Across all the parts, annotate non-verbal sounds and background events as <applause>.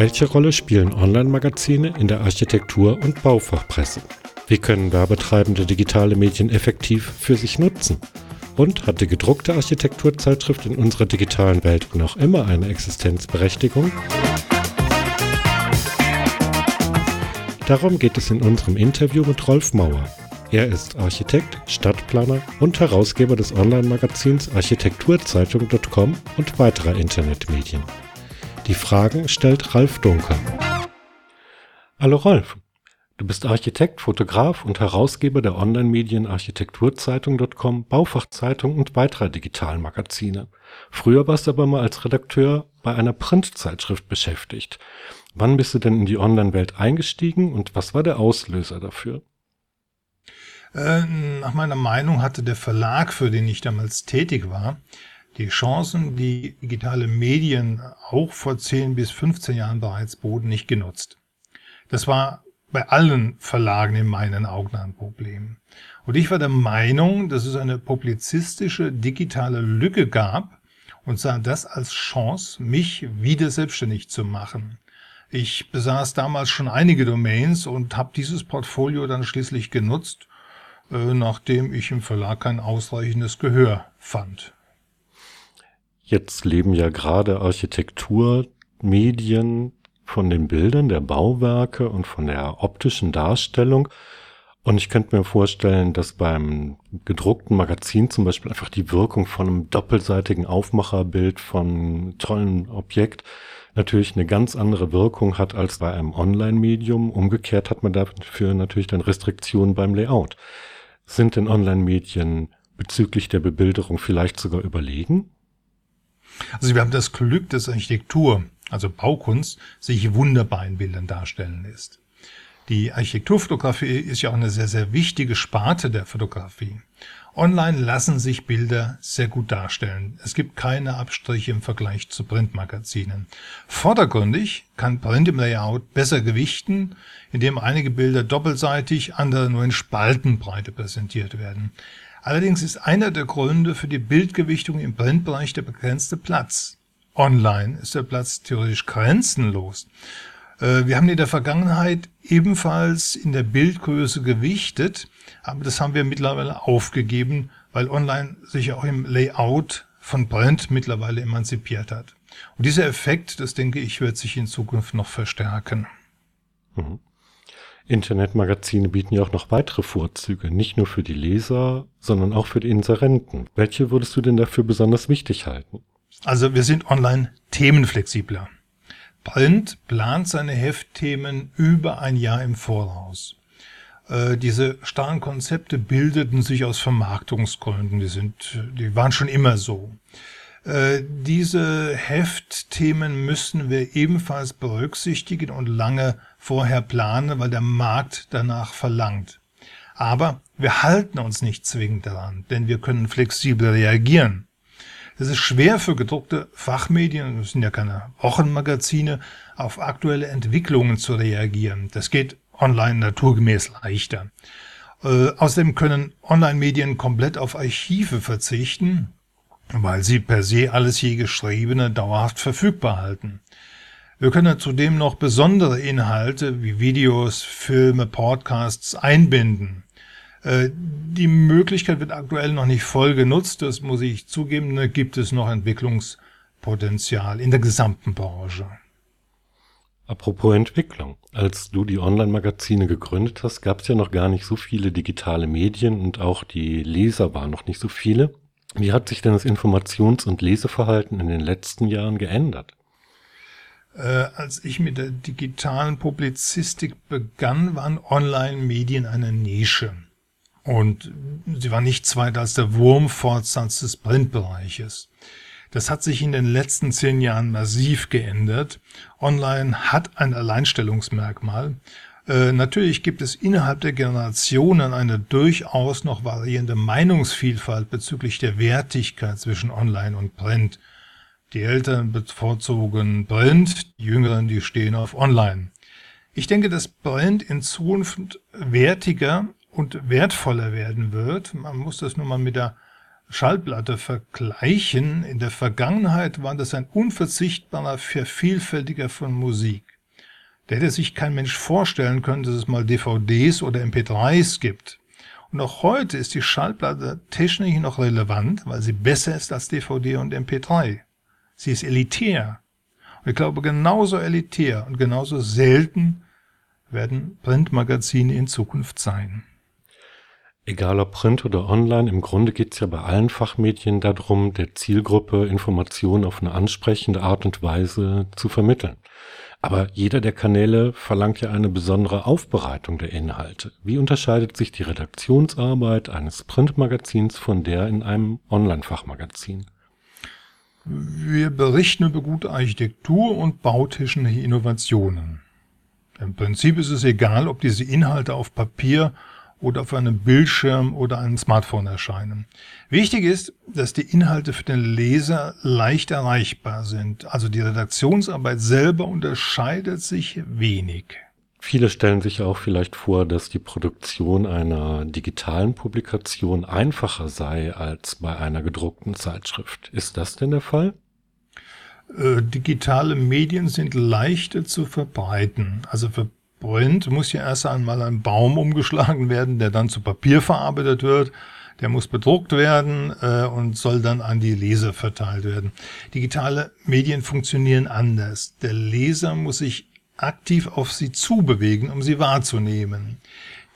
Welche Rolle spielen Online-Magazine in der Architektur- und Baufachpresse? Wie können Werbetreibende digitale Medien effektiv für sich nutzen? Und hat die gedruckte Architekturzeitschrift in unserer digitalen Welt noch immer eine Existenzberechtigung? Darum geht es in unserem Interview mit Rolf Mauer. Er ist Architekt, Stadtplaner und Herausgeber des Online-Magazins Architekturzeitung.com und weiterer Internetmedien. Die Fragen stellt Ralf Dunker. Hallo Rolf, du bist Architekt, Fotograf und Herausgeber der Online-Medien Architekturzeitung.com, Baufachzeitung und weiterer digitalen Magazine. Früher warst du aber mal als Redakteur bei einer Printzeitschrift beschäftigt. Wann bist du denn in die Online-Welt eingestiegen und was war der Auslöser dafür? Äh, nach meiner Meinung hatte der Verlag, für den ich damals tätig war, die Chancen, die digitale Medien auch vor 10 bis 15 Jahren bereits boten, nicht genutzt. Das war bei allen Verlagen in meinen Augen ein Problem. Und ich war der Meinung, dass es eine publizistische digitale Lücke gab und sah das als Chance, mich wieder selbstständig zu machen. Ich besaß damals schon einige Domains und habe dieses Portfolio dann schließlich genutzt, äh, nachdem ich im Verlag kein ausreichendes Gehör fand. Jetzt leben ja gerade Architektur, Medien von den Bildern der Bauwerke und von der optischen Darstellung. Und ich könnte mir vorstellen, dass beim gedruckten Magazin zum Beispiel einfach die Wirkung von einem doppelseitigen Aufmacherbild von tollen Objekt natürlich eine ganz andere Wirkung hat als bei einem Online-Medium. Umgekehrt hat man dafür natürlich dann Restriktionen beim Layout. Sind denn Online-Medien bezüglich der Bebilderung vielleicht sogar überlegen? Also wir haben das Glück, dass Architektur, also Baukunst, sich wunderbar in Bildern darstellen lässt. Die Architekturfotografie ist ja auch eine sehr, sehr wichtige Sparte der Fotografie. Online lassen sich Bilder sehr gut darstellen. Es gibt keine Abstriche im Vergleich zu Printmagazinen. Vordergründig kann Print im Layout besser gewichten, indem einige Bilder doppelseitig, andere nur in Spaltenbreite präsentiert werden. Allerdings ist einer der Gründe für die Bildgewichtung im Printbereich der begrenzte Platz. Online ist der Platz theoretisch grenzenlos. Äh, wir haben in der Vergangenheit ebenfalls in der Bildgröße gewichtet, aber das haben wir mittlerweile aufgegeben, weil online sich auch im Layout von Print mittlerweile emanzipiert hat. Und dieser Effekt, das denke ich, wird sich in Zukunft noch verstärken. Mhm. Internetmagazine bieten ja auch noch weitere Vorzüge, nicht nur für die Leser, sondern auch für die Inserenten. Welche würdest du denn dafür besonders wichtig halten? Also wir sind online themenflexibler. Print plant seine Heftthemen über ein Jahr im Voraus. Äh, diese starren Konzepte bildeten sich aus Vermarktungsgründen. Die sind, die waren schon immer so. Äh, diese Heftthemen müssen wir ebenfalls berücksichtigen und lange vorher planen, weil der Markt danach verlangt. Aber wir halten uns nicht zwingend daran, denn wir können flexibel reagieren. Es ist schwer für gedruckte Fachmedien, das sind ja keine Wochenmagazine, auf aktuelle Entwicklungen zu reagieren. Das geht online naturgemäß leichter. Äh, außerdem können Online-Medien komplett auf Archive verzichten weil sie per se alles je Geschriebene dauerhaft verfügbar halten. Wir können zudem noch besondere Inhalte wie Videos, Filme, Podcasts einbinden. Äh, die Möglichkeit wird aktuell noch nicht voll genutzt, das muss ich zugeben, da gibt es noch Entwicklungspotenzial in der gesamten Branche. Apropos Entwicklung. Als du die Online-Magazine gegründet hast, gab es ja noch gar nicht so viele digitale Medien und auch die Leser waren noch nicht so viele. Wie hat sich denn das Informations- und Leseverhalten in den letzten Jahren geändert? Äh, als ich mit der digitalen Publizistik begann, waren Online-Medien eine Nische. Und sie war nichts weiter als der Wurmfortsatz des Printbereiches. Das hat sich in den letzten zehn Jahren massiv geändert. Online hat ein Alleinstellungsmerkmal äh, natürlich gibt es innerhalb der Generationen eine durchaus noch variierende Meinungsvielfalt bezüglich der Wertigkeit zwischen Online und Print. Die Älteren bevorzugen Print, die Jüngeren, die stehen auf Online. Ich denke, dass Print in Zukunft wertiger und wertvoller werden wird. Man muss das nur mal mit der Schallplatte vergleichen, in der Vergangenheit war das ein unverzichtbarer Vervielfältiger von Musik. Da hätte sich kein Mensch vorstellen können, dass es mal DVDs oder MP3s gibt. Und auch heute ist die Schallplatte technisch noch relevant, weil sie besser ist als DVD und MP3. Sie ist elitär. Und ich glaube, genauso elitär und genauso selten werden Printmagazine in Zukunft sein. Egal ob Print oder online, im Grunde geht es ja bei allen Fachmedien darum, der Zielgruppe Informationen auf eine ansprechende Art und Weise zu vermitteln. Aber jeder der Kanäle verlangt ja eine besondere Aufbereitung der Inhalte. Wie unterscheidet sich die Redaktionsarbeit eines Printmagazins von der in einem Online-Fachmagazin? Wir berichten über gute Architektur und bautechnische Innovationen. Im Prinzip ist es egal, ob diese Inhalte auf Papier oder auf einem Bildschirm oder einem Smartphone erscheinen. Wichtig ist, dass die Inhalte für den Leser leicht erreichbar sind. Also die Redaktionsarbeit selber unterscheidet sich wenig. Viele stellen sich auch vielleicht vor, dass die Produktion einer digitalen Publikation einfacher sei als bei einer gedruckten Zeitschrift. Ist das denn der Fall? Äh, digitale Medien sind leichter zu verbreiten. Also für Print muss ja erst einmal ein Baum umgeschlagen werden, der dann zu Papier verarbeitet wird. Der muss bedruckt werden äh, und soll dann an die Leser verteilt werden. Digitale Medien funktionieren anders. Der Leser muss sich aktiv auf sie zubewegen, um sie wahrzunehmen.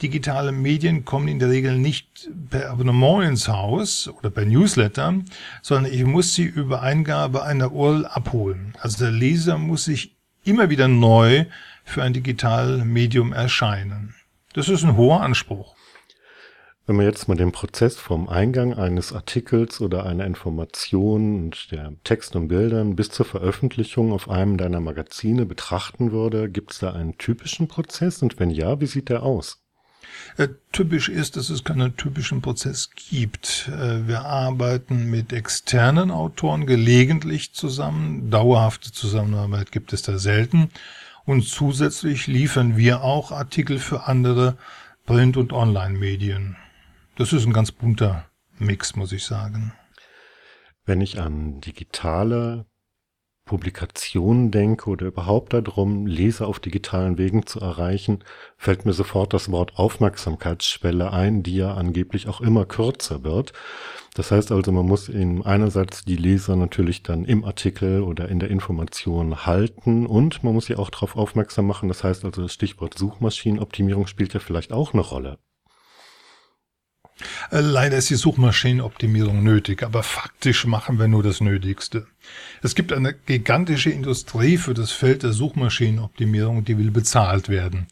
Digitale Medien kommen in der Regel nicht per Abonnement ins Haus oder per Newsletter, sondern ich muss sie über Eingabe einer URL abholen. Also der Leser muss sich immer wieder neu für ein Digitalmedium erscheinen. Das ist ein hoher Anspruch. Wenn man jetzt mal den Prozess vom Eingang eines Artikels oder einer Information und der Text und Bildern bis zur Veröffentlichung auf einem deiner Magazine betrachten würde, gibt es da einen typischen Prozess und wenn ja, wie sieht der aus? Äh, typisch ist, dass es keinen typischen Prozess gibt. Äh, wir arbeiten mit externen Autoren gelegentlich zusammen. Dauerhafte Zusammenarbeit gibt es da selten. Und zusätzlich liefern wir auch Artikel für andere Print- und Online-Medien. Das ist ein ganz bunter Mix, muss ich sagen. Wenn ich an digitale Publikationen denke oder überhaupt darum, Leser auf digitalen Wegen zu erreichen, fällt mir sofort das Wort Aufmerksamkeitsschwelle ein, die ja angeblich auch immer kürzer wird. Das heißt also, man muss eben einerseits die Leser natürlich dann im Artikel oder in der Information halten und man muss sie auch darauf aufmerksam machen. Das heißt also, das Stichwort Suchmaschinenoptimierung spielt ja vielleicht auch eine Rolle. Äh, leider ist die Suchmaschinenoptimierung nötig, aber faktisch machen wir nur das Nötigste. Es gibt eine gigantische Industrie für das Feld der Suchmaschinenoptimierung, die will bezahlt werden.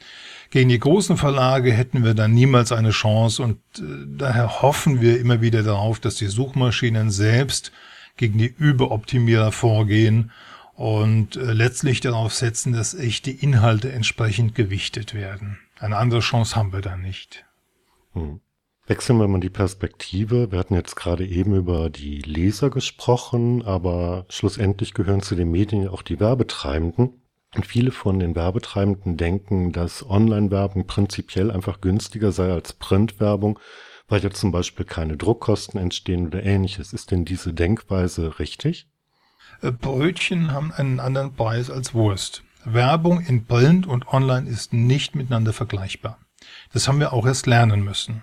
Gegen die großen Verlage hätten wir dann niemals eine Chance und äh, daher hoffen wir immer wieder darauf, dass die Suchmaschinen selbst gegen die Überoptimierer vorgehen und äh, letztlich darauf setzen, dass echte Inhalte entsprechend gewichtet werden. Eine andere Chance haben wir da nicht. Hm. Wechseln wir mal die Perspektive. Wir hatten jetzt gerade eben über die Leser gesprochen, aber schlussendlich gehören zu den Medien auch die Werbetreibenden. Und viele von den Werbetreibenden denken, dass Online-Werbung prinzipiell einfach günstiger sei als Printwerbung, weil ja zum Beispiel keine Druckkosten entstehen oder ähnliches. Ist denn diese Denkweise richtig? Äh, Brötchen haben einen anderen Preis als Wurst. Werbung in Print und Online ist nicht miteinander vergleichbar. Das haben wir auch erst lernen müssen.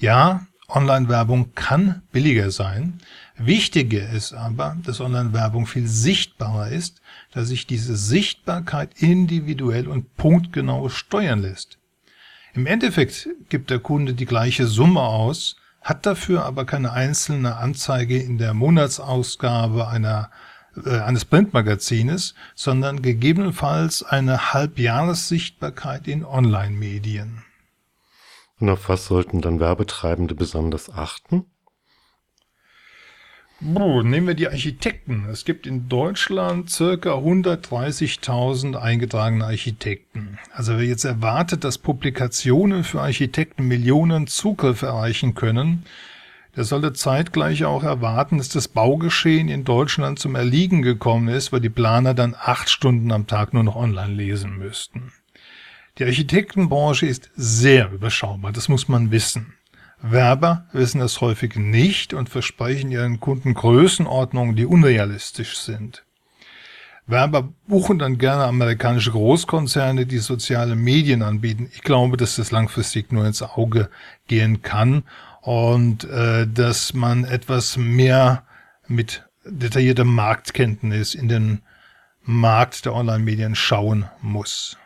Ja, Online-Werbung kann billiger sein. Wichtiger ist aber, dass Online-Werbung viel sichtbarer ist, dass sich diese Sichtbarkeit individuell und punktgenau steuern lässt. Im Endeffekt gibt der Kunde die gleiche Summe aus, hat dafür aber keine einzelne Anzeige in der Monatsausgabe einer, äh, eines Printmagazines, sondern gegebenenfalls eine Halbjahressichtbarkeit in Online-Medien. Und auf was sollten dann Werbetreibende besonders achten? Boah, nehmen wir die Architekten. Es gibt in Deutschland circa 130.000 eingetragene Architekten. Also wer jetzt erwartet, dass Publikationen für Architekten Millionen Zugriffe erreichen können, der sollte zeitgleich auch erwarten, dass das Baugeschehen in Deutschland zum Erliegen gekommen ist, weil die Planer dann acht Stunden am Tag nur noch online lesen müssten. Die Architektenbranche ist sehr überschaubar, das muss man wissen. Werber wissen das häufig nicht und versprechen ihren Kunden Größenordnungen, die unrealistisch sind. Werber buchen dann gerne amerikanische Großkonzerne, die soziale Medien anbieten. Ich glaube, dass das langfristig nur ins Auge gehen kann und äh, dass man etwas mehr mit detaillierter Marktkenntnis in den Markt der Online-Medien schauen muss.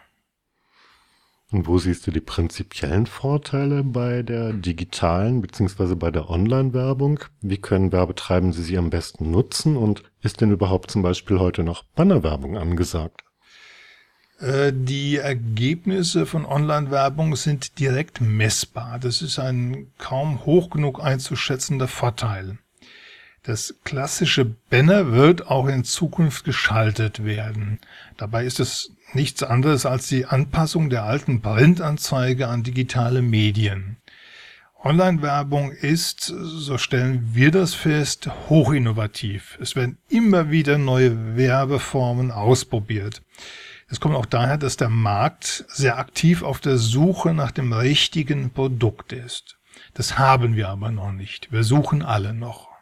Und wo siehst du die prinzipiellen Vorteile bei der digitalen bzw. bei der Online-Werbung? Wie können Werbetreibende sie am besten nutzen? Und ist denn überhaupt zum Beispiel heute noch Bannerwerbung angesagt? Äh, die Ergebnisse von Online-Werbung sind direkt messbar. Das ist ein kaum hoch genug einzuschätzender Vorteil. Das klassische Banner wird auch in Zukunft geschaltet werden. Dabei ist es nichts anderes als die Anpassung der alten Printanzeige an digitale Medien. Online-Werbung ist, so stellen wir das fest, hochinnovativ. Es werden immer wieder neue Werbeformen ausprobiert. Es kommt auch daher, dass der Markt sehr aktiv auf der Suche nach dem richtigen Produkt ist. Das haben wir aber noch nicht. Wir suchen alle noch.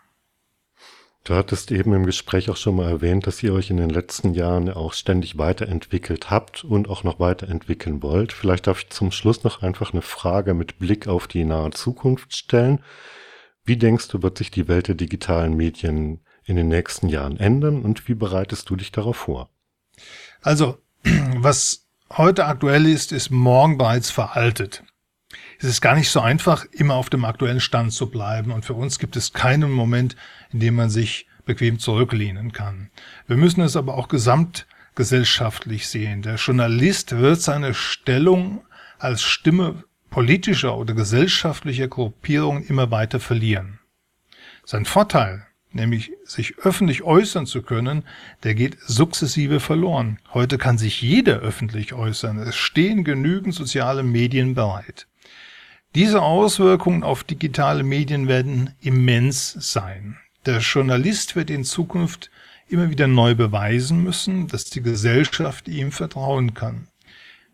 Du hattest eben im Gespräch auch schon mal erwähnt, dass ihr euch in den letzten Jahren auch ständig weiterentwickelt habt und auch noch weiterentwickeln wollt. Vielleicht darf ich zum Schluss noch einfach eine Frage mit Blick auf die nahe Zukunft stellen. Wie denkst du, wird sich die Welt der digitalen Medien in den nächsten Jahren ändern und wie bereitest du dich darauf vor? Also, <clears throat> was heute aktuell ist, ist morgen bereits veraltet. Es ist gar nicht so einfach, immer auf dem aktuellen Stand zu bleiben. Und für uns gibt es keinen Moment, in dem man sich bequem zurücklehnen kann. Wir müssen es aber auch gesamtgesellschaftlich sehen. Der Journalist wird seine Stellung als Stimme politischer oder gesellschaftlicher Gruppierungen immer weiter verlieren. Sein Vorteil, nämlich sich öffentlich äußern zu können, der geht sukzessive verloren. Heute kann sich jeder öffentlich äußern. Es stehen genügend soziale Medien bereit. Diese Auswirkungen auf digitale Medien werden immens sein. Der Journalist wird in Zukunft immer wieder neu beweisen müssen, dass die Gesellschaft ihm vertrauen kann.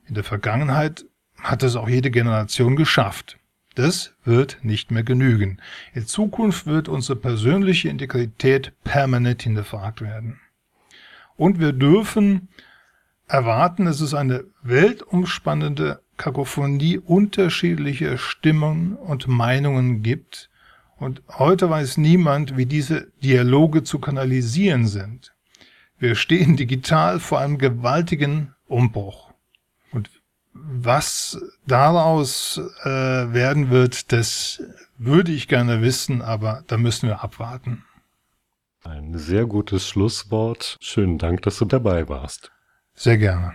In der Vergangenheit hat es auch jede Generation geschafft. Das wird nicht mehr genügen. In Zukunft wird unsere persönliche Integrität permanent hinterfragt werden. Und wir dürfen erwarten, dass es eine weltumspannende Kakophonie unterschiedlicher Stimmen und Meinungen gibt, und heute weiß niemand, wie diese Dialoge zu kanalisieren sind. Wir stehen digital vor einem gewaltigen Umbruch. Und was daraus äh, werden wird, das würde ich gerne wissen, aber da müssen wir abwarten. Ein sehr gutes Schlusswort. Schönen Dank, dass du dabei warst. Sehr gerne.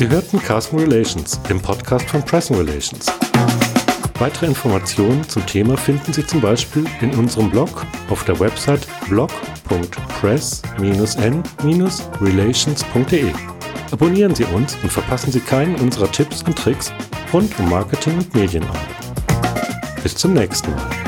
Sie hörten Carsten Relations, dem Podcast von Press Relations. Weitere Informationen zum Thema finden Sie zum Beispiel in unserem Blog auf der Website blog.press-n-relations.de. Abonnieren Sie uns und verpassen Sie keinen unserer Tipps und Tricks rund um Marketing und Medienarbeit. Bis zum nächsten Mal.